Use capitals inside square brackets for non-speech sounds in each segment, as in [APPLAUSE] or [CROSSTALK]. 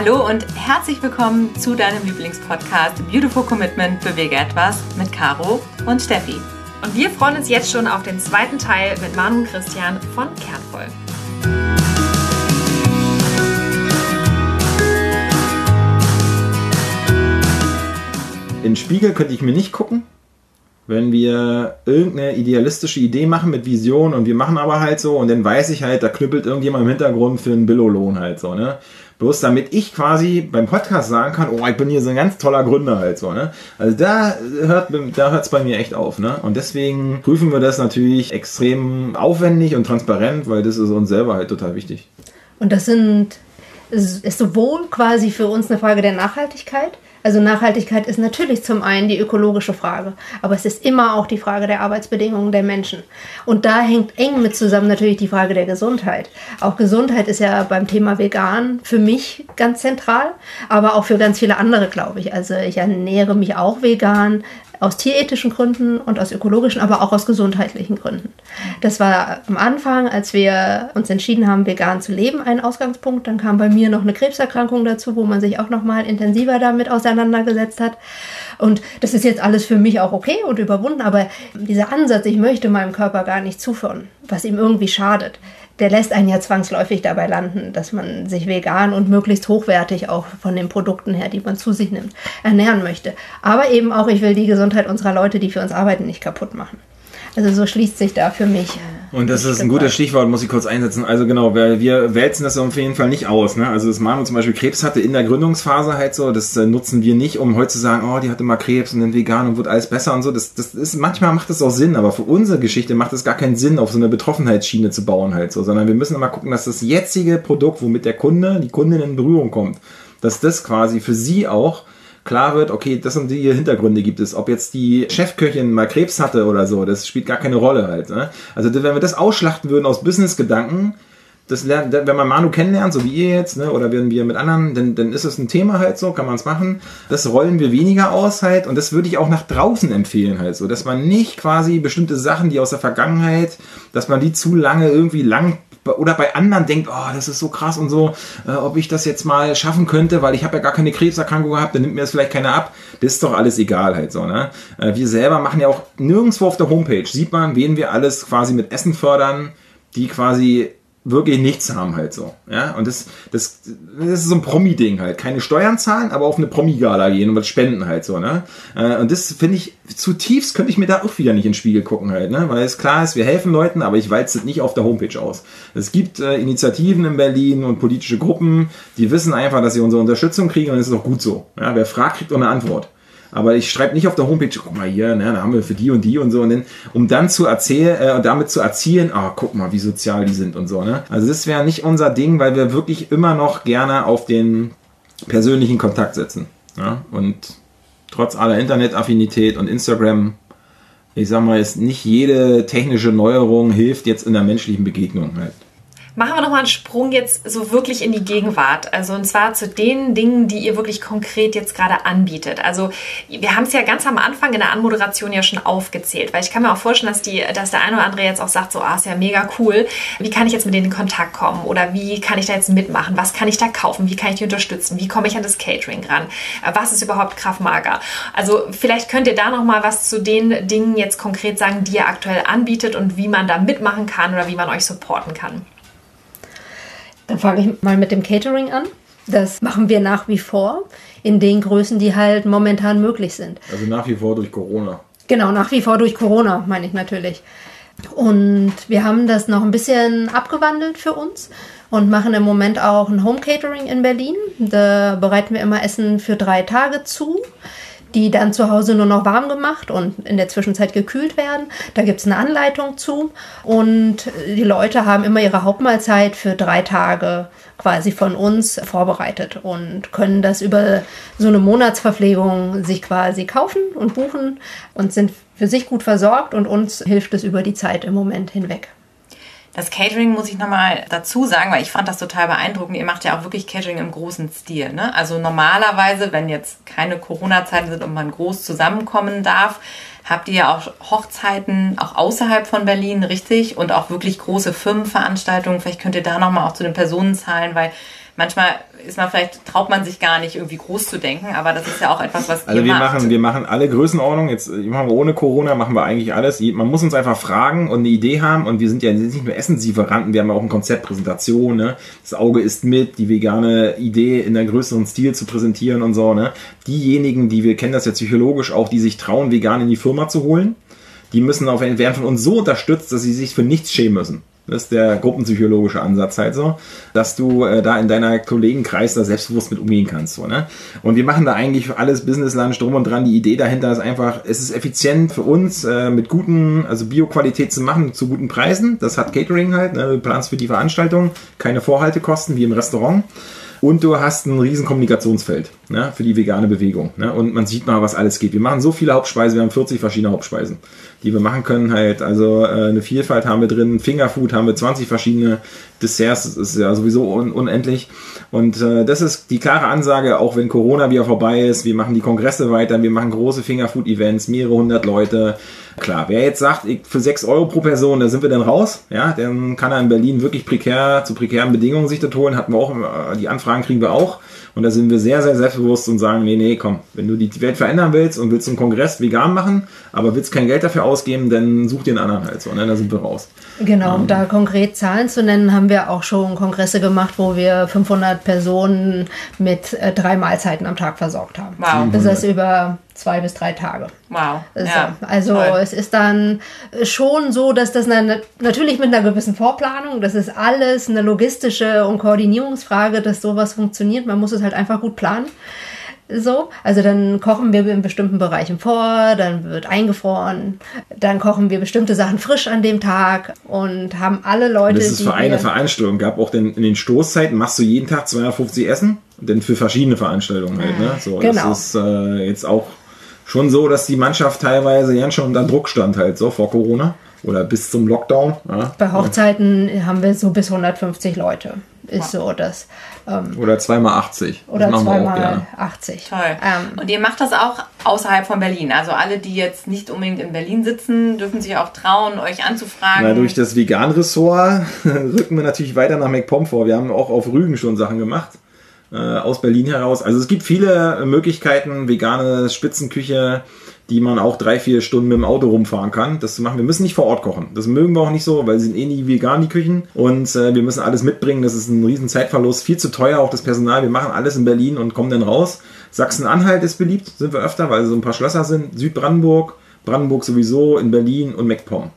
Hallo und herzlich willkommen zu deinem Lieblingspodcast Beautiful Commitment Bewege etwas mit Caro und Steffi. Und wir freuen uns jetzt schon auf den zweiten Teil mit Manu und Christian von Kernvoll. In den Spiegel könnte ich mir nicht gucken, wenn wir irgendeine idealistische Idee machen mit Vision und wir machen aber halt so und dann weiß ich halt, da knüppelt irgendjemand im Hintergrund für einen Billolohn halt so, ne? Bloß damit ich quasi beim Podcast sagen kann, oh, ich bin hier so ein ganz toller Gründer halt so, ne? Also da hört da hört's bei mir echt auf, ne? Und deswegen prüfen wir das natürlich extrem aufwendig und transparent, weil das ist uns selber halt total wichtig. Und das sind ist sowohl quasi für uns eine Frage der Nachhaltigkeit, also Nachhaltigkeit ist natürlich zum einen die ökologische Frage, aber es ist immer auch die Frage der Arbeitsbedingungen der Menschen. Und da hängt eng mit zusammen natürlich die Frage der Gesundheit. Auch Gesundheit ist ja beim Thema vegan für mich ganz zentral, aber auch für ganz viele andere, glaube ich. Also ich ernähre mich auch vegan, aus tierethischen Gründen und aus ökologischen, aber auch aus gesundheitlichen Gründen. Das war am Anfang, als wir uns entschieden haben, vegan zu leben, ein Ausgangspunkt. Dann kam bei mir noch eine Krebserkrankung dazu, wo man sich auch noch mal intensiver damit auseinandergesetzt hat. Und das ist jetzt alles für mich auch okay und überwunden, aber dieser Ansatz, ich möchte meinem Körper gar nicht zuführen, was ihm irgendwie schadet, der lässt einen ja zwangsläufig dabei landen, dass man sich vegan und möglichst hochwertig auch von den Produkten her, die man zu sich nimmt, ernähren möchte. Aber eben auch, ich will die Gesundheit unserer Leute, die für uns arbeiten, nicht kaputt machen. Also so schließt sich da für mich. Und das ist ein gutes Stichwort, muss ich kurz einsetzen. Also genau, wir, wir wälzen das auf jeden Fall nicht aus. Ne? Also das Manu zum Beispiel Krebs hatte in der Gründungsphase halt so, das äh, nutzen wir nicht, um heute zu sagen, oh, die hatte mal Krebs und dann vegan und wird alles besser und so. Das, das ist, manchmal macht das auch Sinn, aber für unsere Geschichte macht es gar keinen Sinn, auf so eine Betroffenheitsschiene zu bauen halt so, sondern wir müssen immer gucken, dass das jetzige Produkt, womit der Kunde, die Kundin in Berührung kommt, dass das quasi für sie auch klar wird, okay, das sind die Hintergründe gibt es. Ob jetzt die Chefköchin mal Krebs hatte oder so, das spielt gar keine Rolle halt. Ne? Also wenn wir das ausschlachten würden aus Business-Gedanken, das lernt, wenn man Manu kennenlernt, so wie ihr jetzt, ne, oder wenn wir mit anderen, dann, dann ist es ein Thema halt so, kann man es machen. Das rollen wir weniger aus halt und das würde ich auch nach draußen empfehlen halt so, dass man nicht quasi bestimmte Sachen, die aus der Vergangenheit, dass man die zu lange irgendwie lang oder bei anderen denkt, oh, das ist so krass und so, äh, ob ich das jetzt mal schaffen könnte, weil ich habe ja gar keine Krebserkrankung gehabt, dann nimmt mir das vielleicht keiner ab. Das ist doch alles egal halt so, ne? Äh, wir selber machen ja auch nirgendwo auf der Homepage, sieht man, wen wir alles quasi mit Essen fördern, die quasi wirklich nichts haben halt so. Ja, und das, das, das ist so ein Promi-Ding halt. Keine Steuern zahlen, aber auf eine Promi-Gala gehen und was spenden halt so, ne? Äh, und das finde ich zutiefst, könnte ich mir da auch wieder nicht in den Spiegel gucken halt, ne? Weil es klar ist, wir helfen Leuten, aber ich walze es nicht auf der Homepage aus. Es gibt äh, Initiativen in Berlin und politische Gruppen, die wissen einfach, dass sie unsere Unterstützung kriegen und das ist auch gut so. Ja, wer fragt, kriegt auch eine Antwort. Aber ich schreibe nicht auf der Homepage, guck mal hier, ne, da haben wir für die und die und so, und dann, um dann zu erzählen, äh, damit zu erzielen, ah, guck mal, wie sozial die sind und so, ne. Also das wäre nicht unser Ding, weil wir wirklich immer noch gerne auf den persönlichen Kontakt setzen. Ja? Und trotz aller Internetaffinität und Instagram, ich sag mal, ist nicht jede technische Neuerung hilft jetzt in der menschlichen Begegnung halt. Machen wir nochmal einen Sprung jetzt so wirklich in die Gegenwart. Also und zwar zu den Dingen, die ihr wirklich konkret jetzt gerade anbietet. Also wir haben es ja ganz am Anfang in der Anmoderation ja schon aufgezählt, weil ich kann mir auch vorstellen, dass, die, dass der eine oder andere jetzt auch sagt, so, ah, ist ja mega cool. Wie kann ich jetzt mit denen in Kontakt kommen? Oder wie kann ich da jetzt mitmachen? Was kann ich da kaufen? Wie kann ich die unterstützen? Wie komme ich an das Catering ran? Was ist überhaupt Kraftmager? Also vielleicht könnt ihr da nochmal was zu den Dingen jetzt konkret sagen, die ihr aktuell anbietet und wie man da mitmachen kann oder wie man euch supporten kann. Dann fange ich mal mit dem Catering an. Das machen wir nach wie vor in den Größen, die halt momentan möglich sind. Also nach wie vor durch Corona. Genau, nach wie vor durch Corona, meine ich natürlich. Und wir haben das noch ein bisschen abgewandelt für uns und machen im Moment auch ein Home Catering in Berlin. Da bereiten wir immer Essen für drei Tage zu die dann zu Hause nur noch warm gemacht und in der Zwischenzeit gekühlt werden. Da gibt es eine Anleitung zu und die Leute haben immer ihre Hauptmahlzeit für drei Tage quasi von uns vorbereitet und können das über so eine Monatsverpflegung sich quasi kaufen und buchen und sind für sich gut versorgt und uns hilft es über die Zeit im Moment hinweg. Das Catering muss ich nochmal dazu sagen, weil ich fand das total beeindruckend. Ihr macht ja auch wirklich Catering im großen Stil. Ne? Also normalerweise, wenn jetzt keine Corona-Zeiten sind und man groß zusammenkommen darf, habt ihr ja auch Hochzeiten auch außerhalb von Berlin, richtig? Und auch wirklich große Firmenveranstaltungen. Vielleicht könnt ihr da nochmal auch zu den Personenzahlen, weil manchmal ist man vielleicht, traut man sich gar nicht irgendwie groß zu denken, aber das ist ja auch etwas, was Also wir macht. machen, wir machen alle Größenordnungen. Jetzt machen wir ohne Corona, machen wir eigentlich alles. Man muss uns einfach fragen und eine Idee haben. Und wir sind ja nicht nur Essenslieferanten, wir haben ja auch ein Konzept, Präsentation. Ne? Das Auge ist mit, die vegane Idee in einem größeren Stil zu präsentieren und so. Ne? Diejenigen, die wir kennen das ja psychologisch auch, die sich trauen, vegan in die Firma zu holen, die müssen auf werden von uns so unterstützt, dass sie sich für nichts schämen müssen. Das ist der gruppenpsychologische Ansatz halt so, dass du äh, da in deiner Kollegenkreis da selbstbewusst mit umgehen kannst. So, ne? Und wir machen da eigentlich alles Business Lunch drum und dran. Die Idee dahinter ist einfach, es ist effizient für uns, äh, mit guten, also Bioqualität zu machen, zu guten Preisen. Das hat Catering halt, ne? du planst für die Veranstaltung, keine Vorhaltekosten wie im Restaurant. Und du hast ein riesen Kommunikationsfeld ne, für die vegane Bewegung. Ne? Und man sieht mal, was alles geht. Wir machen so viele Hauptspeisen, wir haben 40 verschiedene Hauptspeisen, die wir machen können. Halt, also äh, eine Vielfalt haben wir drin, Fingerfood haben wir 20 verschiedene Desserts, ist ja sowieso un unendlich. Und äh, das ist die klare Ansage, auch wenn Corona wieder vorbei ist, wir machen die Kongresse weiter, wir machen große Fingerfood-Events, mehrere hundert Leute. Klar, wer jetzt sagt, ich, für 6 Euro pro Person, da sind wir dann raus, ja, dann kann er in Berlin wirklich prekär, zu prekären Bedingungen sich das holen, hatten wir auch, äh, die Anfragen kriegen wir auch. Und da sind wir sehr, sehr selbstbewusst und sagen, nee, nee, komm, wenn du die Welt verändern willst und willst einen Kongress vegan machen, aber willst kein Geld dafür ausgeben, dann such dir einen anderen halt so, ne? da sind wir raus. Genau, um da konkret Zahlen zu nennen, haben wir auch schon Kongresse gemacht, wo wir 500 Personen mit äh, drei Mahlzeiten am Tag versorgt haben. Wow. Das heißt über zwei bis drei Tage. Wow. So, Ja, also toll. es ist dann schon so, dass das eine, natürlich mit einer gewissen Vorplanung, das ist alles eine logistische und Koordinierungsfrage, dass sowas funktioniert. Man muss es halt einfach gut planen. So, also dann kochen wir in bestimmten Bereichen vor, dann wird eingefroren, dann kochen wir bestimmte Sachen frisch an dem Tag und haben alle Leute, Das ist für eine Veranstaltung. Gab auch den, in den Stoßzeiten machst du jeden Tag 250 Essen, denn für verschiedene Veranstaltungen halt. Ne? So, Genau. Das ist äh, jetzt auch schon so, dass die Mannschaft teilweise ganz schon unter Druck stand halt so vor Corona oder bis zum Lockdown. Ja? bei Hochzeiten haben wir so bis 150 Leute. Ist so das. Ähm, Oder zweimal 80. oder zweimal gerne. 80. Toll. Ähm, und ihr macht das auch außerhalb von Berlin. Also alle, die jetzt nicht unbedingt in Berlin sitzen, dürfen sich auch trauen, euch anzufragen. Na, durch das Vegan-Ressort [LAUGHS] rücken wir natürlich weiter nach MacPom vor. Wir haben auch auf Rügen schon Sachen gemacht. Äh, aus Berlin heraus. Also es gibt viele Möglichkeiten, vegane Spitzenküche, die man auch drei, vier Stunden mit dem Auto rumfahren kann. Das zu machen. Wir müssen nicht vor Ort kochen. Das mögen wir auch nicht so, weil sie sind eh nie vegan, die Küchen. Und äh, wir müssen alles mitbringen. Das ist ein riesen Zeitverlust. Viel zu teuer, auch das Personal. Wir machen alles in Berlin und kommen dann raus. Sachsen-Anhalt ist beliebt, sind wir öfter, weil so ein paar Schlösser sind. Südbrandenburg, Brandenburg sowieso, in Berlin und MacPom.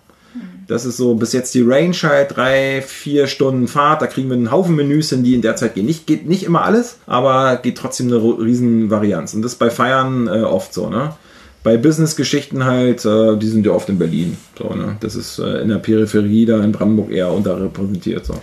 Das ist so bis jetzt die Range halt, drei, vier Stunden Fahrt. Da kriegen wir einen Haufen Menüs hin, die in der Zeit gehen. Nicht, geht nicht immer alles, aber geht trotzdem eine ro- riesen Varianz. Und das ist bei Feiern äh, oft so, ne? Bei Business-Geschichten halt, äh, die sind ja oft in Berlin. So, ne? Das ist äh, in der Peripherie da in Brandenburg eher unterrepräsentiert. So.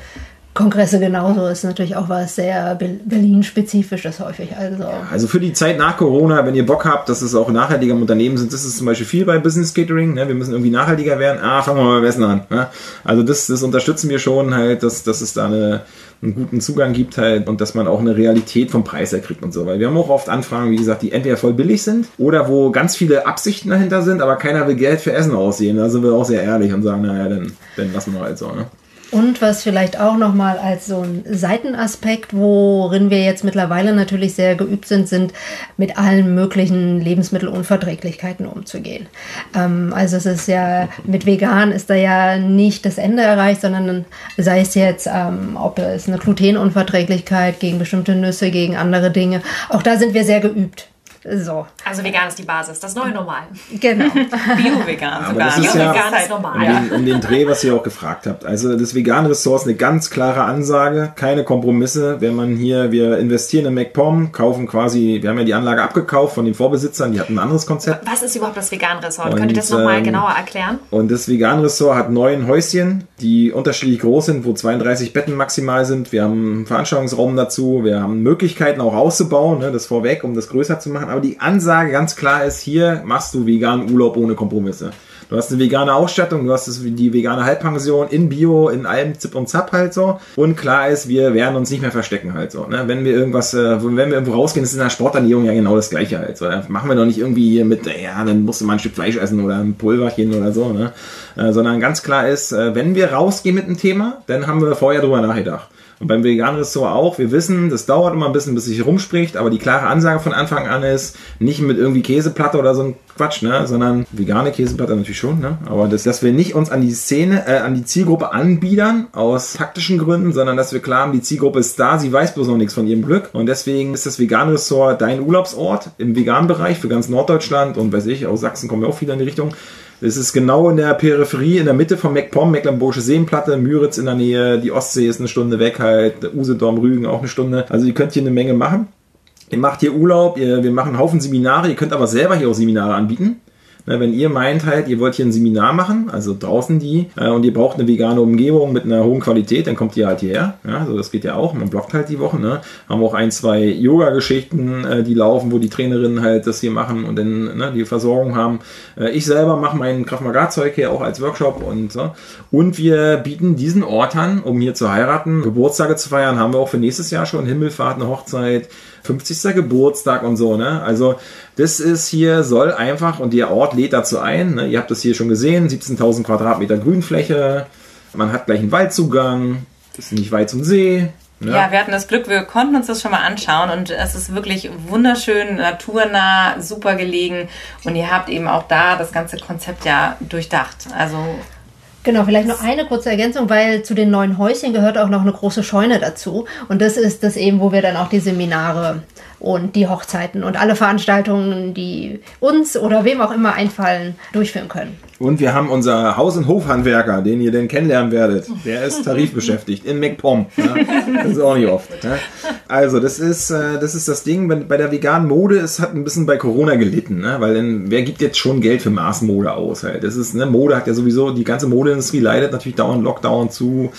Kongresse genauso ist natürlich auch was sehr Be- Berlin-spezifisches häufig. Also Also für die Zeit nach Corona, wenn ihr Bock habt, dass es auch nachhaltiger im Unternehmen sind, das ist zum Beispiel viel bei Business Catering. Ne? Wir müssen irgendwie nachhaltiger werden. Ah, fangen wir mal beim Essen an. Ne? Also das, das unterstützen wir schon halt, dass, dass es da eine, einen guten Zugang gibt halt und dass man auch eine Realität vom Preis her kriegt und so. Weil wir haben auch oft Anfragen, wie gesagt, die entweder voll billig sind oder wo ganz viele Absichten dahinter sind, aber keiner will Geld für Essen aussehen. Da sind wir auch sehr ehrlich und sagen, naja, dann, dann lassen wir halt so. Ne? Und was vielleicht auch nochmal als so ein Seitenaspekt, worin wir jetzt mittlerweile natürlich sehr geübt sind, sind mit allen möglichen Lebensmittelunverträglichkeiten umzugehen. Ähm, also es ist ja, mit vegan ist da ja nicht das Ende erreicht, sondern sei es jetzt, ähm, ob es eine Glutenunverträglichkeit gegen bestimmte Nüsse, gegen andere Dinge. Auch da sind wir sehr geübt. So, Also vegan ist die Basis, das neue Normal. genau. [LAUGHS] Bio-vegan sogar. das ist ja- Bio-vegan halt- ist normal. Um, den, um den Dreh, was ihr auch gefragt habt. Also das vegane Ressort ist eine ganz klare Ansage, keine Kompromisse. Wenn man hier, wir investieren in MacPom, kaufen quasi, wir haben ja die Anlage abgekauft von den Vorbesitzern, die hatten ein anderes Konzept. Was ist überhaupt das Vegan-Ressort? Und, Könnt ihr das nochmal ähm, genauer erklären? Und das vegane Ressort hat neun Häuschen, die unterschiedlich groß sind, wo 32 Betten maximal sind. Wir haben einen Veranstaltungsraum dazu, wir haben Möglichkeiten auch auszubauen, ne, das vorweg, um das größer zu machen. Aber die Ansage ganz klar ist, hier machst du veganen Urlaub ohne Kompromisse. Du hast eine vegane Ausstattung, du hast die vegane Halbpension in Bio, in allem Zip und Zap halt so. Und klar ist, wir werden uns nicht mehr verstecken halt so. Ne? Wenn wir irgendwas, äh, wenn wir irgendwo rausgehen, ist in der Sporternährung ja genau das gleiche halt so. Machen wir doch nicht irgendwie hier mit, ja, dann musst du mal ein Stück Fleisch essen oder ein Pulverchen oder so, ne? Äh, sondern ganz klar ist, äh, wenn wir rausgehen mit einem Thema, dann haben wir vorher drüber nachgedacht. Und beim veganen Ressort auch. Wir wissen, das dauert immer ein bisschen, bis sich rumspricht, aber die klare Ansage von Anfang an ist, nicht mit irgendwie Käseplatte oder so ein Quatsch, ne, sondern vegane Käseplatte natürlich schon, ne, aber das, dass wir nicht uns an die Szene, äh, an die Zielgruppe anbiedern aus taktischen Gründen, sondern dass wir klar haben, die Zielgruppe ist da, sie weiß bloß noch nichts von ihrem Glück und deswegen ist das vegane Ressort dein Urlaubsort im veganen Bereich für ganz Norddeutschland und weiß ich, aus Sachsen kommen wir auch wieder in die Richtung. Es ist genau in der Peripherie, in der Mitte von MacPom, Mecklenburgische Seenplatte, Müritz in der Nähe, die Ostsee ist eine Stunde weg halt, Usedom, Rügen auch eine Stunde. Also ihr könnt hier eine Menge machen. Ihr macht hier Urlaub, ihr, wir machen einen Haufen Seminare, ihr könnt aber selber hier auch Seminare anbieten. Na, wenn ihr meint halt, ihr wollt hier ein Seminar machen, also draußen die, äh, und ihr braucht eine vegane Umgebung mit einer hohen Qualität, dann kommt ihr halt hierher. Ja, also das geht ja auch. Man blockt halt die Woche. Ne? Haben auch ein, zwei Yoga-Geschichten, äh, die laufen, wo die Trainerinnen halt das hier machen und dann ne, die Versorgung haben. Äh, ich selber mache mein Krav Maga-Zeug hier auch als Workshop und so. Und wir bieten diesen Ort an, um hier zu heiraten, Geburtstage zu feiern, haben wir auch für nächstes Jahr schon Himmelfahrt, eine Hochzeit, 50. Geburtstag und so, ne? Also das ist hier, soll einfach, und der Ort lädt dazu ein, ne? ihr habt das hier schon gesehen, 17.000 Quadratmeter Grünfläche, man hat gleich einen Waldzugang, ist nicht weit zum See. Ne? Ja, wir hatten das Glück, wir konnten uns das schon mal anschauen und es ist wirklich wunderschön, naturnah, super gelegen und ihr habt eben auch da das ganze Konzept ja durchdacht. Also Genau, vielleicht noch eine kurze Ergänzung, weil zu den neuen Häuschen gehört auch noch eine große Scheune dazu. Und das ist das eben, wo wir dann auch die Seminare und die Hochzeiten und alle Veranstaltungen, die uns oder wem auch immer einfallen, durchführen können. Und wir haben unser Haus- und Hofhandwerker, den ihr denn kennenlernen werdet. Der ist tarifbeschäftigt in MacPom. Das ist auch nicht oft. Also, das ist, äh, das ist das Ding. Bei der veganen Mode, es hat ein bisschen bei Corona gelitten, ne? weil denn, wer gibt jetzt schon Geld für Maßmode aus? Halt? Das ist, ne? Mode hat ja sowieso, die ganze Modeindustrie leidet natürlich dauernd Lockdown zu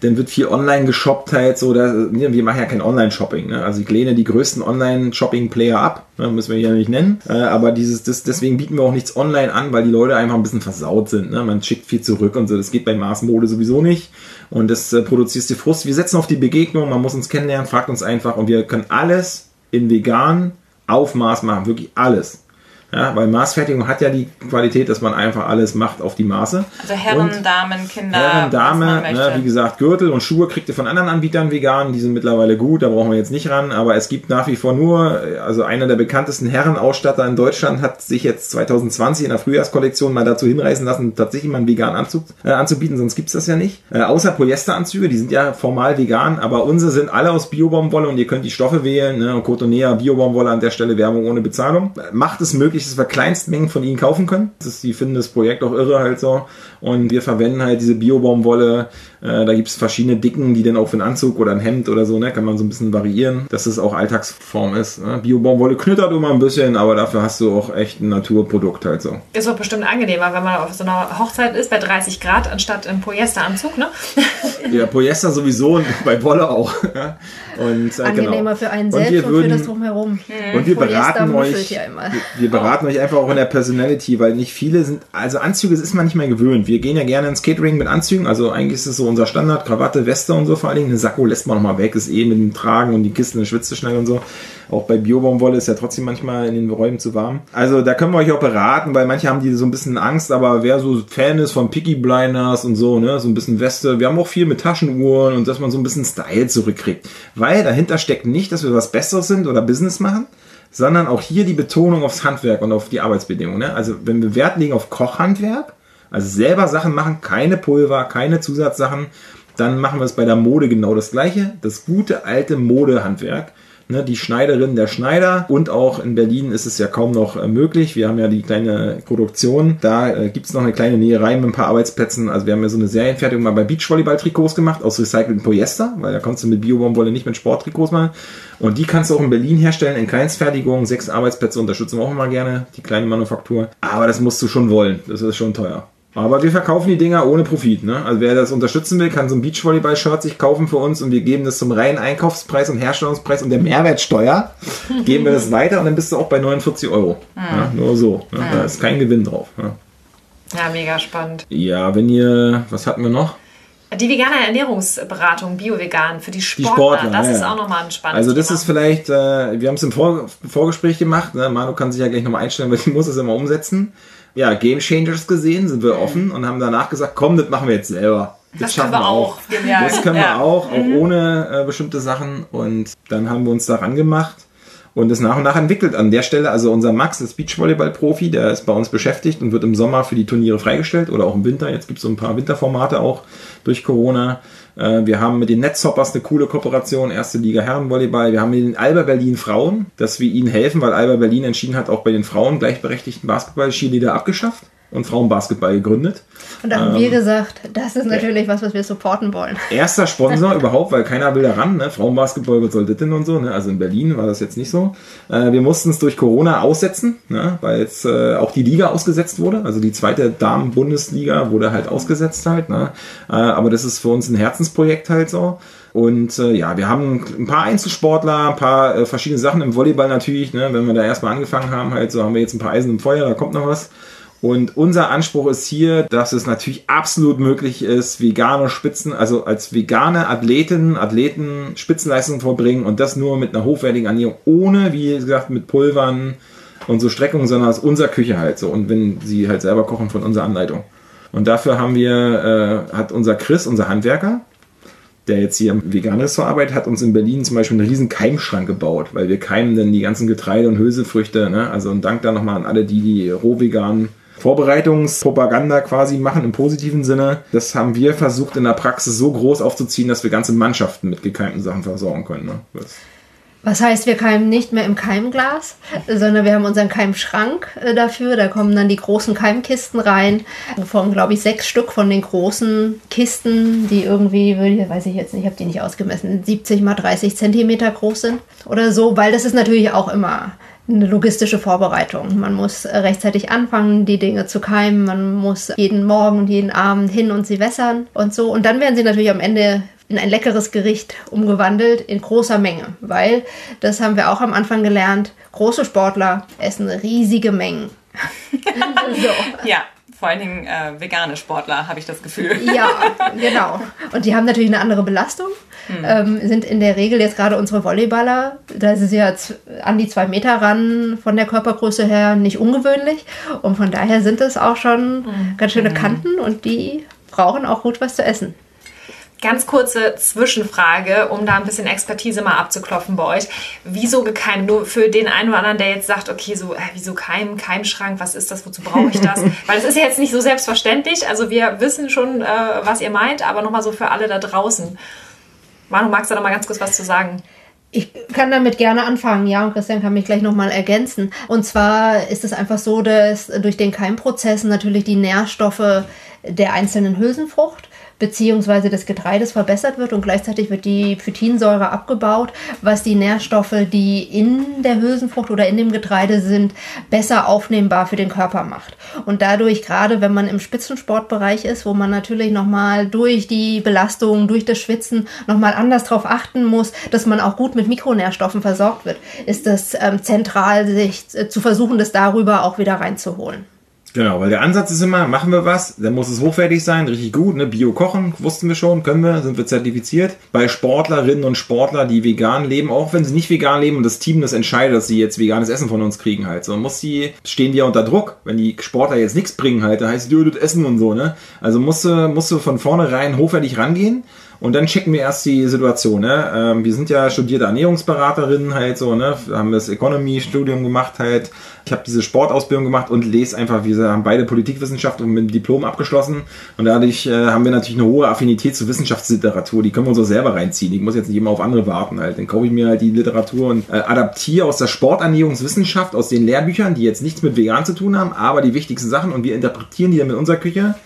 dann wird viel online geshoppt halt so, da, wir machen ja kein Online-Shopping, ne? also ich lehne die größten Online-Shopping-Player ab, ne? müssen wir hier nicht nennen, äh, aber dieses, das, deswegen bieten wir auch nichts online an, weil die Leute einfach ein bisschen versaut sind, ne? man schickt viel zurück und so, das geht bei Mars Mode sowieso nicht und das äh, produziert die Frust. Wir setzen auf die Begegnung, man muss uns kennenlernen, fragt uns einfach und wir können alles in vegan auf Mars machen, wirklich alles. Ja, weil Maßfertigung hat ja die Qualität, dass man einfach alles macht auf die Maße. Also Herren, und Damen, Kinder. Herren, Dame, ne, wie gesagt, Gürtel und Schuhe kriegt ihr von anderen Anbietern vegan. Die sind mittlerweile gut, da brauchen wir jetzt nicht ran. Aber es gibt nach wie vor nur, also einer der bekanntesten Herrenausstatter in Deutschland hat sich jetzt 2020 in der Frühjahrskollektion mal dazu hinreißen lassen, tatsächlich mal einen veganen Anzug äh, anzubieten, sonst gibt's das ja nicht. Äh, außer Polyesteranzüge, die sind ja formal vegan, aber unsere sind alle aus Biobaumwolle und ihr könnt die Stoffe wählen. Ne? Cotonea, Biobaumwolle an der Stelle Werbung ohne Bezahlung. Macht es möglich, dass wir Kleinstmengen von ihnen kaufen können. Das die finden das Projekt auch irre halt so. Und wir verwenden halt diese Biobaumwolle. Äh, da gibt es verschiedene Dicken, die dann auch für einen Anzug oder ein Hemd oder so, ne, kann man so ein bisschen variieren, dass es auch Alltagsform ist. Ne? Biobaumwolle knittert immer ein bisschen, aber dafür hast du auch echt ein Naturprodukt halt so. Ist auch bestimmt angenehmer, wenn man auf so einer Hochzeit ist bei 30 Grad anstatt im Polyesteranzug, ne? [LAUGHS] ja, Polyester sowieso, [LAUGHS] bei Wolle auch. Und, äh, Angenehmer genau. für einen selbst und, und würden, für das Drumherum. Und wir beraten euch, ja wir, wir beraten euch einfach auch in der Personality, weil nicht viele sind, also Anzüge ist man nicht mehr gewöhnt. Wir gehen ja gerne ins Catering mit Anzügen, also eigentlich ist es so unser Standard, Krawatte, Weste und so vor allen Dingen. Eine Sakko lässt man nochmal weg, ist eh mit dem Tragen und die Kisten, schwitzt schnell und so. Auch bei Biobaumwolle ist ja trotzdem manchmal in den Räumen zu warm. Also da können wir euch auch beraten, weil manche haben die so ein bisschen Angst, aber wer so Fan ist von Picky Blinders und so, ne, so ein bisschen Weste. Wir haben auch viel mit Taschenuhren und dass man so ein bisschen Style zurückkriegt. Weil dahinter steckt nicht, dass wir was Besseres sind oder Business machen, sondern auch hier die Betonung aufs Handwerk und auf die Arbeitsbedingungen. Ne? Also wenn wir Wert legen auf Kochhandwerk, also selber Sachen machen, keine Pulver, keine Zusatzsachen, dann machen wir es bei der Mode genau das gleiche. Das gute alte Modehandwerk ne, die Schneiderin der Schneider. Und auch in Berlin ist es ja kaum noch äh, möglich. Wir haben ja die kleine Produktion. Da äh, gibt es noch eine kleine Näherei mit ein paar Arbeitsplätzen. Also wir haben ja so eine Serienfertigung mal bei Beachvolleyball-Trikots gemacht aus recyceltem Polyester, weil da konntest du mit Biobaumwolle nicht mit Sporttrikots machen. Und die kannst du auch in Berlin herstellen, in Kleinstfertigung. Sechs Arbeitsplätze unterstützen wir auch immer gerne, die kleine Manufaktur. Aber das musst du schon wollen. Das ist schon teuer. Aber wir verkaufen die Dinger ohne Profit. Ne? Also wer das unterstützen will, kann so ein Beachvolleyball-Shirt sich kaufen für uns und wir geben das zum reinen Einkaufspreis und Herstellungspreis und der Mehrwertsteuer [LAUGHS] geben wir das weiter und dann bist du auch bei 49 Euro. Mhm. Ja, nur so. Ne? Mhm. Da ist kein Gewinn drauf. Ja. ja, mega spannend. Ja, wenn ihr, was hatten wir noch? Die vegane Ernährungsberatung, Bio-Vegan für die Sportler, die Sportler das ja, ist auch nochmal ein spannendes Also das Thema. ist vielleicht, äh, wir haben es im Vor Vorgespräch gemacht, ne? Manu kann sich ja gleich nochmal einstellen, weil sie muss es immer umsetzen ja, Game Changers gesehen, sind wir offen und haben danach gesagt, komm, das machen wir jetzt selber. Das, Das schaffen wir auch. Genial. Das können Ja. wir auch, auch ohne äh, bestimmte Sachen. Und dann haben wir uns daran gemacht und es nach und nach entwickelt. An der Stelle, also unser Max, das Beachvolleyball-Profi, der ist bei uns beschäftigt und wird im Sommer für die Turniere freigestellt oder auch im Winter. Jetzt gibt es so ein paar Winterformate auch durch Corona. Äh, Wir haben mit den Netzhoppers eine coole Kooperation, erste Liga Herrenvolleyball. Wir haben mit den Alba Berlin Frauen, dass wir ihnen helfen, weil Alba Berlin entschieden hat, auch bei den Frauen gleichberechtigten Basketball Cheerleader abgeschafft und Frauenbasketball gegründet. Und da haben wir gesagt, das ist natürlich was, was wir supporten wollen. erster [LAUGHS] Sponsor überhaupt, weil keiner will da ran. Ne? Frauenbasketball, was soll das denn und so. Ne? Also in Berlin war das jetzt nicht so. Äh, wir mussten es durch Corona aussetzen, ne? weil jetzt äh, auch die Liga ausgesetzt wurde. Also die zweite Damen-Bundesliga wurde halt ausgesetzt halt. Ne? Äh, aber das ist für uns ein Herzensprojekt halt so. Und äh, ja, wir haben ein paar Einzelsportler, ein paar äh, verschiedene Sachen im Volleyball natürlich. Ne? Wenn wir da erstmal angefangen haben, halt so haben wir jetzt ein paar Eisen im Feuer, da kommt noch was. Und unser Anspruch ist hier, dass es natürlich absolut möglich ist, vegane Spitzen, also als vegane Athletinnen, Athleten Spitzenleistungen vorbringen und das nur mit einer hochwertigen Ernährung, ohne, wie gesagt, mit Pulvern und so Streckungen, sondern aus unserer Küche halt so. Und wenn sie halt selber kochen von unserer Anleitung. Und dafür haben wir, äh, hat unser Chris, unser Handwerker, der jetzt hier im Vegan-Restaurant arbeitet, hat uns in Berlin zum Beispiel einen riesen Keimschrank gebaut, weil wir keimen dann die ganzen Getreide und Hülsefrüchte. Ne? Also ein Dank da nochmal an alle, die die rohveganen Vorbereitungspropaganda quasi machen im positiven Sinne. Das haben wir versucht in der Praxis so groß aufzuziehen, dass wir ganze Mannschaften mit gekeimten Sachen versorgen können. Ne? Das Was heißt, wir keimen nicht mehr im Keimglas, sondern wir haben unseren Keimschrank äh, dafür. Da kommen dann die großen Keimkisten rein, wovon, glaube ich, sechs Stück von den großen Kisten, die irgendwie, weiß ich jetzt nicht, ich habe die nicht ausgemessen, 70 mal 30 Zentimeter groß sind oder so, weil das ist natürlich auch immer eine logistische Vorbereitung. Man muss äh, rechtzeitig anfangen, die Dinge zu keimen. Man muss jeden Morgen und jeden Abend hin und sie wässern und so. Und dann werden sie natürlich am Ende in ein leckeres Gericht umgewandelt in großer Menge, weil das haben wir auch am Anfang gelernt. Große Sportler essen riesige Mengen. [LAUGHS] so. Ja, vor allen Dingen äh, vegane Sportler, habe ich das Gefühl. Ja, genau. Und die haben natürlich eine andere Belastung. Ähm, sind in der Regel jetzt gerade unsere Volleyballer, da ist es ja an die zwei Meter ran von der Körpergröße her nicht ungewöhnlich. Und von daher sind es auch schon ganz schöne Kanten und die brauchen auch gut was zu essen. Ganz kurze Zwischenfrage, um da ein bisschen Expertise mal abzuklopfen bei euch. Wieso gekeimt? Nur für den einen oder anderen, der jetzt sagt, okay, so, äh, wieso Keim, Keimschrank, was ist das, wozu brauche ich das? [LAUGHS] Weil das ist ja jetzt nicht so selbstverständlich. Also wir wissen schon, äh, was ihr meint, aber nochmal so für alle da draußen. Manu, magst du da mal ganz kurz was zu sagen? Ich kann damit gerne anfangen, ja, und Christian kann mich gleich nochmal ergänzen. Und zwar ist es einfach so, dass durch den Keimprozess natürlich die Nährstoffe der einzelnen Hülsenfrucht beziehungsweise des Getreides verbessert wird und gleichzeitig wird die Phytinsäure abgebaut, was die Nährstoffe, die in der Hülsenfrucht oder in dem Getreide sind, besser aufnehmbar für den Körper macht. Und dadurch, gerade wenn man im Spitzensportbereich ist, wo man natürlich nochmal durch die Belastung, durch das Schwitzen nochmal anders darauf achten muss, dass man auch gut mit Mikronährstoffen versorgt wird, ist es ähm, zentral, sich äh, zu versuchen, das darüber auch wieder reinzuholen. Genau, weil der Ansatz ist immer, machen wir was, dann muss es hochwertig sein, richtig gut, ne? Bio kochen, wussten wir schon, können wir, sind wir zertifiziert. Bei Sportlerinnen und Sportler, die vegan leben, auch wenn sie nicht vegan leben und das Team das entscheidet, dass sie jetzt veganes Essen von uns kriegen halt, so muss die, stehen die ja unter Druck. Wenn die Sportler jetzt nichts bringen halt, dann heißt es, du, das Essen und so, ne? Also musst du, musst du von vornherein hochwertig rangehen. Und dann checken wir erst die Situation. Ne? Ähm, wir sind ja studierte Ernährungsberaterinnen halt so, ne? Haben das Economy-Studium gemacht halt. Ich habe diese Sportausbildung gemacht und lese einfach, wir haben beide Politikwissenschaft und mit dem Diplom abgeschlossen. Und dadurch äh, haben wir natürlich eine hohe Affinität zur Wissenschaftsliteratur. Die können wir uns auch selber reinziehen. Ich muss jetzt nicht immer auf andere warten halt. Dann kaufe ich mir halt die Literatur und äh, adaptiere aus der Sporternährungswissenschaft, aus den Lehrbüchern, die jetzt nichts mit vegan zu tun haben, aber die wichtigsten Sachen und wir interpretieren die dann mit unserer Küche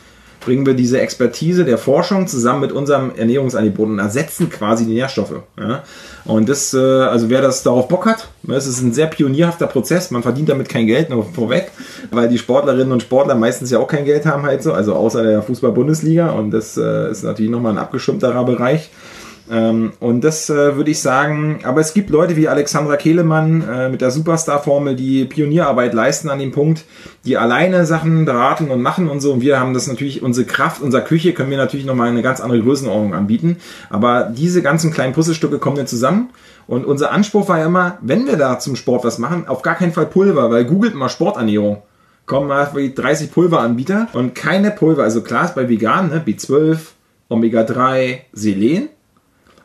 bringen wir diese Expertise der Forschung zusammen mit unserem Ernährungsangebot und ersetzen quasi die Nährstoffe. Ja? Und das, äh, also wer das darauf Bock hat, ne, es ist ein sehr pionierhafter Prozess, man verdient damit kein Geld, nur vorweg, weil die Sportlerinnen und Sportler meistens ja auch kein Geld haben halt so, also außer der Fußball-Bundesliga und das äh, ist natürlich nochmal ein abgeschirmterer Bereich. Ähm, und das äh, würde ich sagen, aber es gibt Leute wie Alexandra Kehlemann äh, mit der Superstar-Formel, die Pionierarbeit leisten an dem Punkt, die alleine Sachen beraten und machen und so. Und wir haben das natürlich, unsere Kraft, unsere Küche können wir natürlich nochmal eine ganz andere Größenordnung anbieten. Aber diese ganzen kleinen Puzzlestücke kommen dann zusammen. Und unser Anspruch war ja immer, wenn wir da zum Sport was machen, auf gar keinen Fall Pulver, weil googelt mal Sporternährung kommen mal 30 Pulveranbieter und keine Pulver. Also klar ist bei vegan, ne, B12, Omega-3, Selen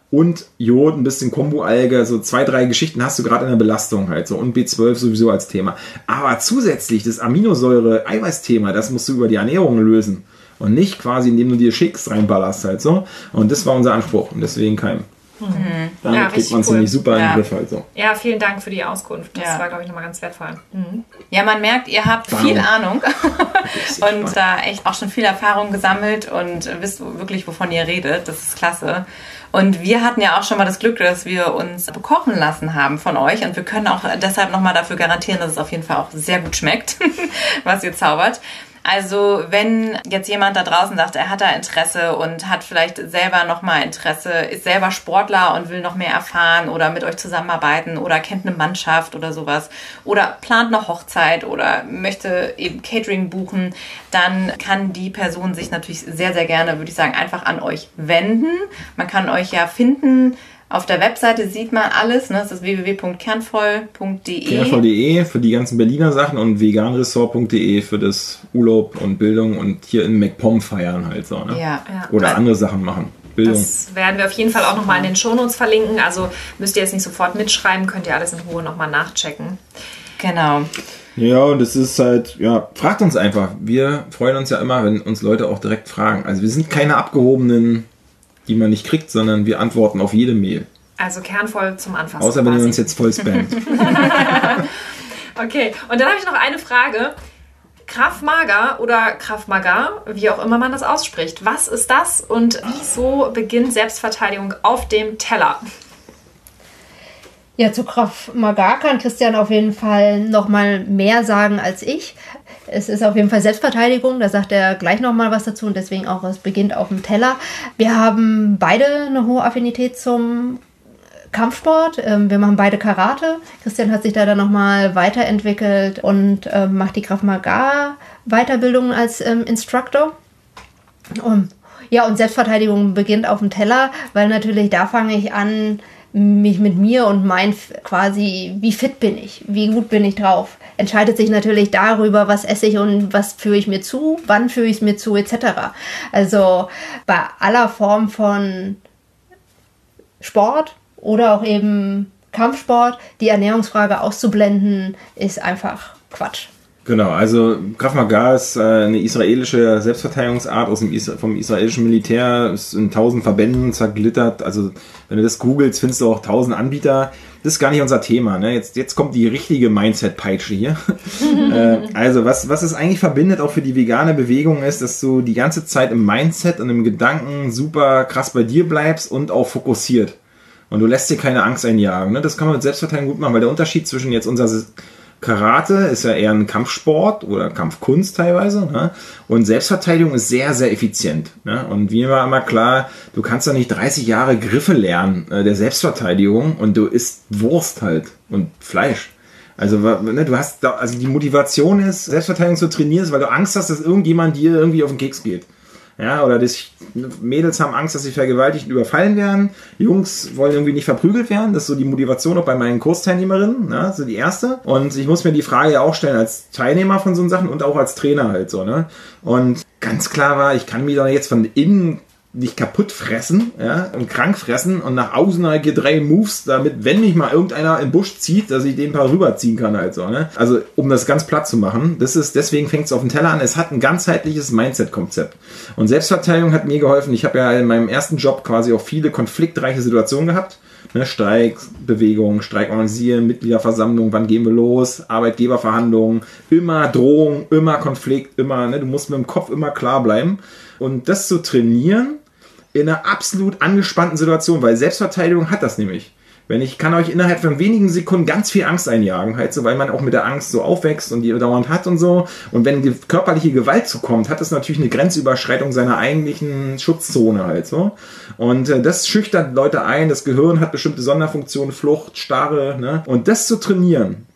und Jod, ein bisschen Kombo-Alge, so zwei, drei Geschichten hast du gerade in der Belastung halt so und B12 sowieso als Thema. Aber zusätzlich das Aminosäure-Eiweiß-Thema, das musst du über die Ernährung lösen und nicht quasi, indem du dir Shakes reinballerst halt so. Und das war unser Anspruch und deswegen kein. Mhm. Damit ja, kriegt man es cool. nämlich super ja. in den Griff halt so. Ja, vielen Dank für die Auskunft. Das ja. war, glaube ich, nochmal ganz wertvoll. Mhm. Ja, man merkt, ihr habt Bam. viel Ahnung [LAUGHS] und da äh, echt auch schon viel Erfahrung gesammelt und wisst wirklich, wovon ihr redet. Das ist klasse. Und wir hatten ja auch schon mal das Glück, dass wir uns bekochen lassen haben von euch. Und wir können auch deshalb nochmal dafür garantieren, dass es auf jeden Fall auch sehr gut schmeckt, [LAUGHS] was ihr zaubert. Also wenn jetzt jemand da draußen sagt, er hat da Interesse und hat vielleicht selber noch mal Interesse, ist selber Sportler und will noch mehr erfahren oder mit euch zusammenarbeiten oder kennt eine Mannschaft oder sowas oder plant eine Hochzeit oder möchte eben Catering buchen, dann kann die Person sich natürlich sehr, sehr gerne, würde ich sagen, einfach an euch wenden. Man kann euch ja finden auf der Webseite sieht man alles, ne? das ist www.kernvoll.de. Kernvoll.de für die ganzen Berliner Sachen und veganressort.de für das Urlaub und Bildung und hier in MacPom feiern halt so. Ne? Ja, ja. Oder andere Sachen machen. Bildung. Das werden wir auf jeden Fall auch nochmal in den Shownotes verlinken. Also müsst ihr jetzt nicht sofort mitschreiben, könnt ihr alles in Ruhe nochmal nachchecken. Genau. Ja, und das ist halt, ja, fragt uns einfach. Wir freuen uns ja immer, wenn uns Leute auch direkt fragen. Also wir sind keine abgehobenen die man nicht kriegt, sondern wir antworten auf jede Mail. Also kernvoll zum Anfassen. Außer wenn ihr uns jetzt voll spammt. [LAUGHS] okay, und dann habe ich noch eine Frage. Kraft Mager oder Kraft Maga, wie auch immer man das ausspricht. Was ist das und wieso beginnt Selbstverteidigung auf dem Teller? Ja, zu Kraft Maga kann Christian auf jeden Fall noch mal mehr sagen als ich. Es ist auf jeden Fall Selbstverteidigung, da sagt er gleich nochmal was dazu und deswegen auch, es beginnt auf dem Teller. Wir haben beide eine hohe Affinität zum Kampfsport. Ähm, wir machen beide Karate. Christian hat sich da dann nochmal weiterentwickelt und ähm, macht die Krav Maga Weiterbildung als ähm, Instructor. Ja, und Selbstverteidigung beginnt auf dem Teller, weil natürlich da fange ich an, mich mit mir und mein quasi, wie fit bin ich, wie gut bin ich drauf. Entscheidet sich natürlich darüber, was esse ich und was führe ich mir zu, wann führe ich es mir zu, etc. Also bei aller Form von Sport oder auch eben Kampfsport, die Ernährungsfrage auszublenden, ist einfach Quatsch. Genau, also Krav Maga ist äh, eine israelische Selbstverteidigungsart aus dem Isra vom israelischen Militär, ist in tausend Verbänden zerglittert. Also wenn du das googelst, findest du auch tausend Anbieter. Das ist gar nicht unser Thema. Ne? Jetzt, jetzt kommt die richtige Mindset-Peitsche hier. [LAUGHS] äh, also was, was es eigentlich verbindet, auch für die vegane Bewegung, ist, dass du die ganze Zeit im Mindset und im Gedanken super krass bei dir bleibst und auch fokussiert. Und du lässt dir keine Angst einjagen. Ne? Das kann man mit Selbstverteidigung gut machen, weil der Unterschied zwischen jetzt unser Karate ist ja eher ein Kampfsport oder Kampfkunst teilweise. Ne? Und Selbstverteidigung ist sehr, sehr effizient. Ne? Und wie war immer klar, du kannst ja nicht 30 Jahre Griffe lernen äh, der Selbstverteidigung und du isst Wurst halt und Fleisch. Also ne, du hast da, also die Motivation ist, Selbstverteidigung zu trainieren, ist, weil du Angst hast, dass irgendjemand dir irgendwie auf den Keks geht. Ja, oder das, Mädels haben Angst, dass sie vergewaltigt und überfallen werden. Jungs wollen irgendwie nicht verprügelt werden. Das ist so die Motivation auch bei meinen Kursteilnehmerinnen. Ne? So die erste. Und ich muss mir die Frage ja auch stellen als Teilnehmer von so Sachen und auch als Trainer halt so. Ne? Und ganz klar war, ich kann mich doch jetzt von innen dich kaputt fressen ja, und krank fressen und nach außen halt hier drei Moves, damit, wenn mich mal irgendeiner im Busch zieht, dass ich den paar rüberziehen kann halt so. Ne? Also um das ganz platt zu machen, das ist, deswegen fängt es auf den Teller an. Es hat ein ganzheitliches Mindset-Konzept. Und Selbstverteidigung hat mir geholfen. Ich habe ja in meinem ersten Job quasi auch viele konfliktreiche Situationen gehabt. Ne, Streikbewegung, Streik organisieren, Mitgliederversammlung, wann gehen wir los, Arbeitgeberverhandlungen, immer Drohung, immer Konflikt, immer, ne, du musst mit dem Kopf immer klar bleiben. Und das zu trainieren, in einer absolut angespannten Situation, weil Selbstverteidigung hat das nämlich. Wenn ich kann euch innerhalb von wenigen Sekunden ganz viel Angst einjagen, halt so, weil man auch mit der Angst so aufwächst und die dauernd hat und so. Und wenn körperliche Gewalt zukommt, hat das natürlich eine Grenzüberschreitung seiner eigentlichen Schutzzone halt so. Und äh, das schüchtert Leute ein. Das Gehirn hat bestimmte Sonderfunktionen, Flucht, Starre, ne? Und das zu trainieren,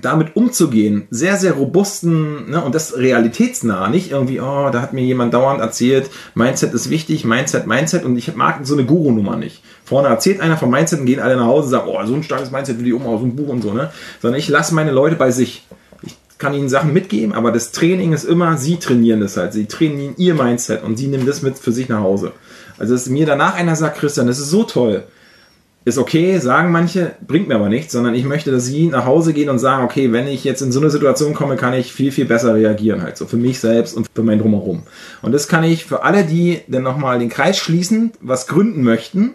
damit umzugehen, sehr, sehr robusten ne, und das realitätsnah, nicht irgendwie, oh, da hat mir jemand dauernd erzählt, Mindset ist wichtig, Mindset, Mindset und ich mag so eine Guru-Nummer nicht. Vorne erzählt einer vom Mindset und gehen alle nach Hause und sagen, oh, so ein starkes Mindset will ich um aus dem Buch und so, ne? Sondern ich lasse meine Leute bei sich kann ihnen Sachen mitgeben, aber das Training ist immer, sie trainieren das halt. Sie trainieren ihr Mindset und sie nehmen das mit für sich nach Hause. Also, dass mir danach einer sagt, Christian, das ist so toll. Ist okay, sagen manche, bringt mir aber nichts, sondern ich möchte, dass sie nach Hause gehen und sagen, okay, wenn ich jetzt in so eine Situation komme, kann ich viel, viel besser reagieren halt. So für mich selbst und für mein Drumherum. Und das kann ich für alle, die dann nochmal den Kreis schließen, was gründen möchten,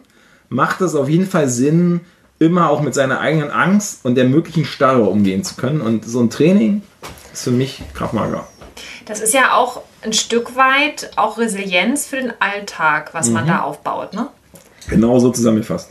macht es auf jeden Fall Sinn, immer auch mit seiner eigenen Angst und der möglichen Starre umgehen zu können. Und so ein Training ist für mich Kraftmager. Das ist ja auch ein Stück weit auch Resilienz für den Alltag, was man da aufbaut, ne? Genau so zusammengefasst.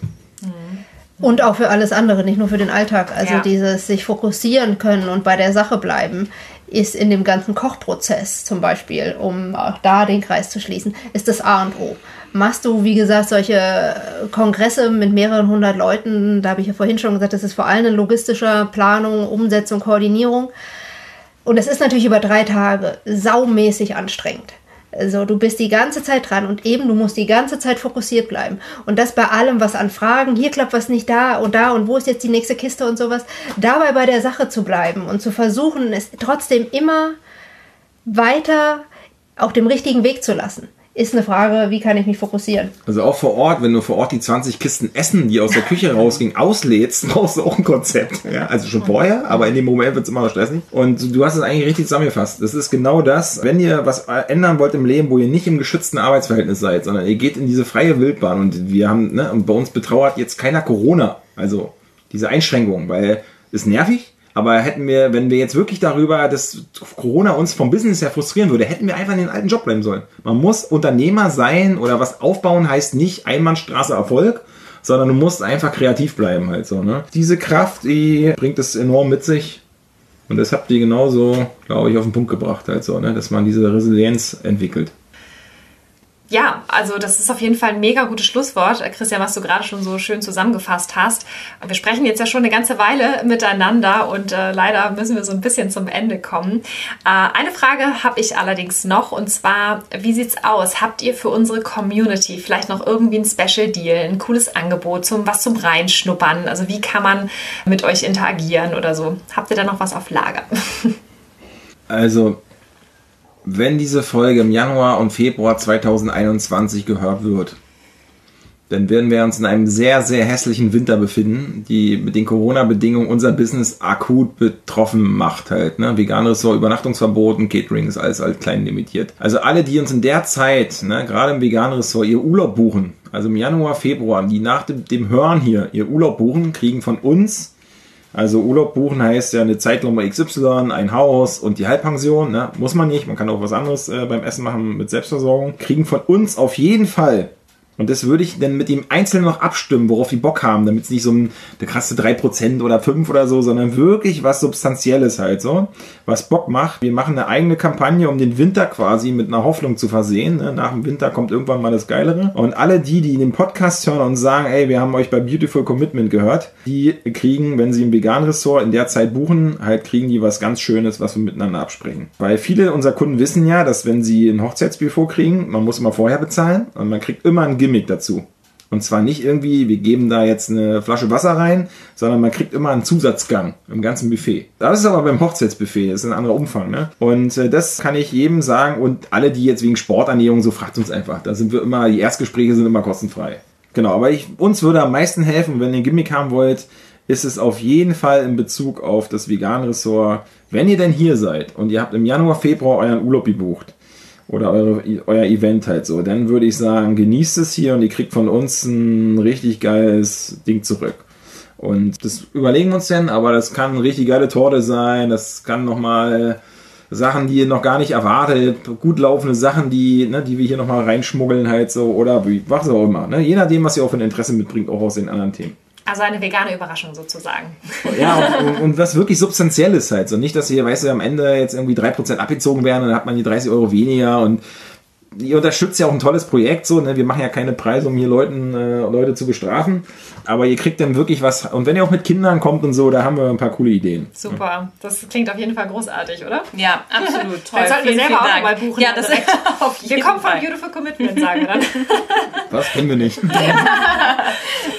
Und auch für alles andere, nicht nur für den Alltag. Also Ja. dieses sich fokussieren können und bei der Sache bleiben, ist in dem ganzen Kochprozess zum Beispiel, um auch da den Kreis zu schließen, ist das A und O. Machst du, wie gesagt, solche äh, Kongresse mit mehreren hundert Leuten, da habe ich ja vorhin schon gesagt, das ist vor allem eine logistische Planung, Umsetzung, Koordinierung. Und es ist natürlich über drei Tage saumäßig anstrengend. Also du bist die ganze Zeit dran und eben du musst die ganze Zeit fokussiert bleiben. Und das bei allem, was an Fragen, hier klappt was nicht da und da und wo ist jetzt die nächste Kiste und sowas, dabei bei der Sache zu bleiben und zu versuchen, es trotzdem immer weiter auf dem richtigen Weg zu lassen, ist eine Frage, wie kann ich mich fokussieren? Also auch vor Ort, wenn du vor Ort die 20 Kisten Essen, die aus der Küche [LAUGHS] rausgingen, auslädst, [LAUGHS] brauchst du auch ein Konzept. Ja, also schon vorher, aber in dem Moment wird es immer noch stressig. Und du hast es eigentlich richtig zusammengefasst. Das ist genau das, wenn ihr was ändern wollt im Leben, wo ihr nicht im geschützten Arbeitsverhältnis seid, sondern ihr geht in diese freie Wildbahn und wir haben, ne, und bei uns betrauert jetzt keiner Corona, also diese Einschränkungen, weil es nervig, aber hätten wir, wenn wir jetzt wirklich darüber, dass Corona uns vom Business her frustrieren würde, hätten wir einfach in den alten Job bleiben sollen. Man muss Unternehmer sein oder was aufbauen heißt nicht Einbahnstraße Erfolg, sondern du musst einfach kreativ bleiben halt so, ne? Diese Kraft, die bringt es enorm mit sich. Und das habt ihr genauso, glaube ich, auf den Punkt gebracht halt so, ne? Dass man diese Resilienz entwickelt. Ja, also das ist auf jeden Fall ein mega gutes Schlusswort, äh, Christian, was du gerade schon so schön zusammengefasst hast. Wir sprechen jetzt ja schon eine ganze Weile miteinander und äh, leider müssen wir so ein bisschen zum Ende kommen. Äh, eine Frage habe ich allerdings noch und zwar, wie sieht's aus? Habt ihr für unsere Community vielleicht noch irgendwie ein Special Deal, ein cooles Angebot, zum was zum Reinschnuppern? Also wie kann man mit euch interagieren oder so? Habt ihr da noch was auf Lager? [LAUGHS] Also, wenn diese Folge im Januar und Februar 2021 gehört wird, dann werden wir uns in einem sehr, sehr hässlichen Winter befinden, die mit den Corona-Bedingungen unser Business akut betroffen macht halt. Ne? Veganes Ressort, Übernachtungsverboten, Catering ist alles halt klein limitiert. Also alle, die uns in der Zeit, ne, gerade im veganen Ressort, ihr Urlaub buchen, also im Januar, Februar, die nach dem, dem Hören hier ihr Urlaub buchen, kriegen von uns also Urlaub buchen heißt ja eine Zeitnummer XY, ein Haus und die Halbpension. Ne? Muss man nicht, man kann auch was anderes äh, beim Essen machen mit Selbstversorgung. Kriegen von uns auf jeden Fall. Und das würde ich dann mit dem Einzelnen noch abstimmen, worauf die Bock haben, damit es nicht so ein, der krasse 3% oder 5 oder so, sondern wirklich was Substanzielles halt so, was Bock macht. Wir machen eine eigene Kampagne, um den Winter quasi mit einer Hoffnung zu versehen. Ne? Nach dem Winter kommt irgendwann mal das Geilere. Und alle die, die den Podcast hören und sagen, ey, wir haben euch bei Beautiful Commitment gehört, die kriegen, wenn sie im Vegan-Ressort in der Zeit buchen, halt kriegen die was ganz Schönes, was wir miteinander absprechen. Weil viele unserer Kunden wissen ja, dass wenn sie ein Hochzeitsbuffet kriegen, man muss immer vorher bezahlen und man kriegt immer ein Gimmick dazu. Und zwar nicht irgendwie, wir geben da jetzt eine Flasche Wasser rein, sondern man kriegt immer einen Zusatzgang im ganzen Buffet. Das ist aber beim Hochzeitsbuffet, das ist ein anderer Umfang. Ne? Und äh, das kann ich jedem sagen und alle, die jetzt wegen Sporternährung so, fragt uns einfach. Da sind wir immer, die Erstgespräche sind immer kostenfrei. Genau, aber ich, uns würde am meisten helfen, wenn ihr ein Gimmick haben wollt, ist es auf jeden Fall in Bezug auf das Vegan-Ressort. Wenn ihr denn hier seid und ihr habt im Januar, Februar euren Urlaub gebucht, oder eure, euer Event halt so, dann würde ich sagen, genießt es hier und ihr kriegt von uns ein richtig geiles Ding zurück. Und das überlegen wir uns denn, aber das kann eine richtig geile Torte sein, das kann nochmal Sachen, die ihr noch gar nicht erwartet, gut laufende Sachen, die, ne, die wir hier nochmal reinschmuggeln halt so, oder wie, was auch immer. Ne? Je nachdem, was ihr auch für ein Interesse mitbringt, auch aus den anderen Themen. Also eine vegane Überraschung sozusagen. Ja, und, und was wirklich Substanzielles halt. So nicht, dass hier, weißt du, am Ende jetzt irgendwie 3% abgezogen werden und dann hat man die 30 Euro weniger und ihr unterstützt ja auch ein tolles Projekt, so, ne? Wir machen ja keine Preise, um hier Leuten, äh, Leute zu bestrafen. Aber ihr kriegt dann wirklich was. Und wenn ihr auch mit Kindern kommt und so, da haben wir ein paar coole Ideen. Super. Das klingt auf jeden Fall großartig, oder? Ja, absolut. Toll. Dann sollten wir selber auch mal buchen. Ja, das direkt. [LAUGHS] auf jeden Wir kommen von. Beautiful Commitment, sagen wir dann. [LAUGHS] [LAUGHS] Das kennen wir nicht.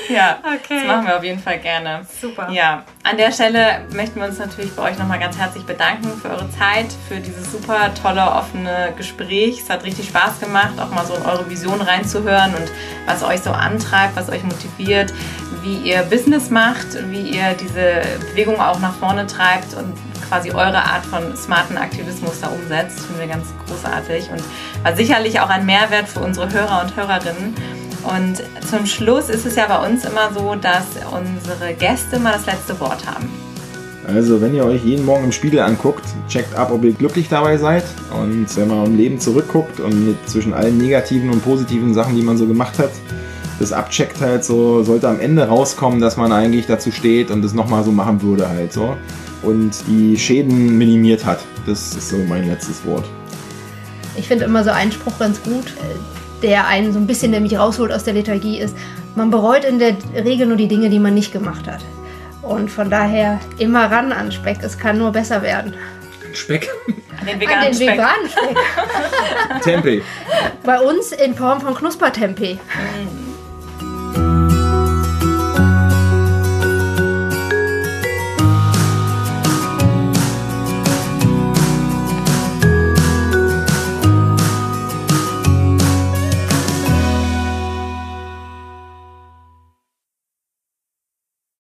Ja, okay. das machen wir auf jeden Fall gerne. Super. Ja, an der Stelle möchten wir uns natürlich bei euch nochmal ganz herzlich bedanken für eure Zeit, für dieses super tolle, offene Gespräch. Es hat richtig Spaß gemacht, auch mal so in eure Vision reinzuhören und was euch so antreibt, was euch motiviert, wie ihr Business macht, wie ihr diese Bewegung auch nach vorne treibt und quasi eure Art von smarten Aktivismus da umsetzt. Finden wir ganz großartig und war sicherlich auch ein Mehrwert für unsere Hörer und Hörerinnen. Und zum Schluss ist es ja bei uns immer so, dass unsere Gäste mal das letzte Wort haben. Also, wenn ihr euch jeden Morgen im Spiegel anguckt, checkt ab, ob ihr glücklich dabei seid. Und wenn man im Leben zurückguckt und mit zwischen allen negativen und positiven Sachen, die man so gemacht hat, das abcheckt halt so, sollte am Ende rauskommen, dass man eigentlich dazu steht und das nochmal so machen würde halt so. Und die Schäden minimiert hat. Das ist so mein letztes Wort. Ich finde immer so einen Spruch ganz gut der einen so ein bisschen nämlich rausholt aus der Lethargie, ist, man bereut in der Regel nur die Dinge, die man nicht gemacht hat. Und von daher immer ran an Speck, es kann nur besser werden. Speck? An den veganen, an den Speck. veganen Speck. Tempeh. Bei uns in Form von Knuspertempeh. Mm.